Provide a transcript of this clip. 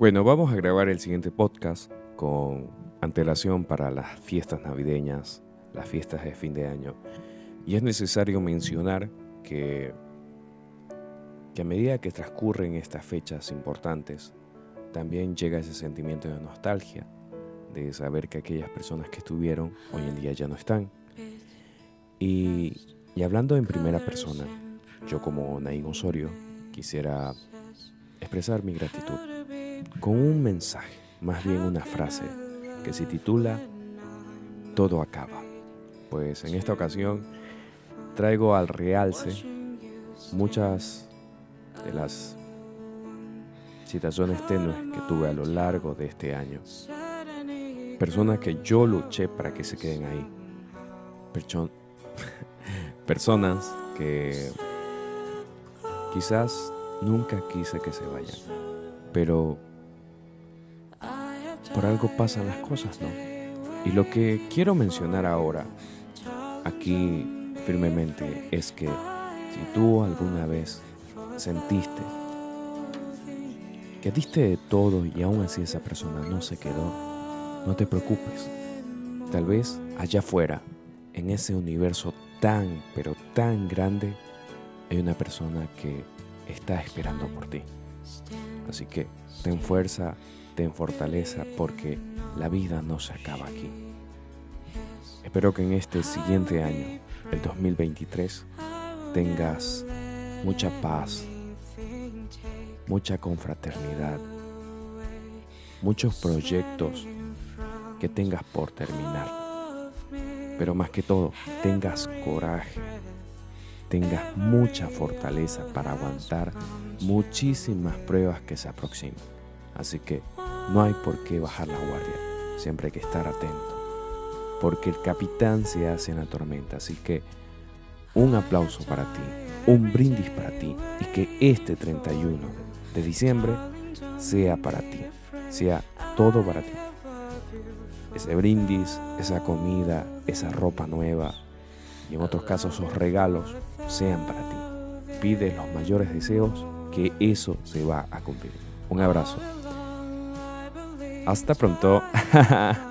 Bueno, vamos a grabar el siguiente podcast con antelación para las fiestas navideñas, las fiestas de fin de año. Y es necesario mencionar que, que a medida que transcurren estas fechas importantes, también llega ese sentimiento de nostalgia, de saber que aquellas personas que estuvieron hoy en día ya no están. Y, y hablando en primera persona, yo como Naín Osorio quisiera expresar mi gratitud con un mensaje, más bien una frase, que se titula Todo acaba. Pues en esta ocasión traigo al realce muchas de las situaciones tenues que tuve a lo largo de este año. Personas que yo luché para que se queden ahí. personas que quizás nunca quise que se vayan. Pero por algo pasan las cosas, ¿no? Y lo que quiero mencionar ahora, aquí firmemente, es que si tú alguna vez sentiste que diste de todo y aún así esa persona no se quedó, no te preocupes. Tal vez allá afuera, en ese universo tan, pero tan grande, hay una persona que está esperando por ti. Así que ten fuerza, ten fortaleza porque la vida no se acaba aquí. Espero que en este siguiente año, el 2023, tengas mucha paz, mucha confraternidad, muchos proyectos que tengas por terminar. Pero más que todo, tengas coraje, tengas mucha fortaleza para aguantar muchísimas pruebas que se aproximan. Así que no hay por qué bajar la guardia, siempre hay que estar atento, porque el capitán se hace en la tormenta. Así que un aplauso para ti, un brindis para ti y que este 31 de diciembre sea para ti, sea todo para ti. Ese brindis, esa comida, esa ropa nueva y en otros casos esos regalos sean para ti. Pide los mayores deseos que eso se va a cumplir. Un abrazo. Hasta pronto.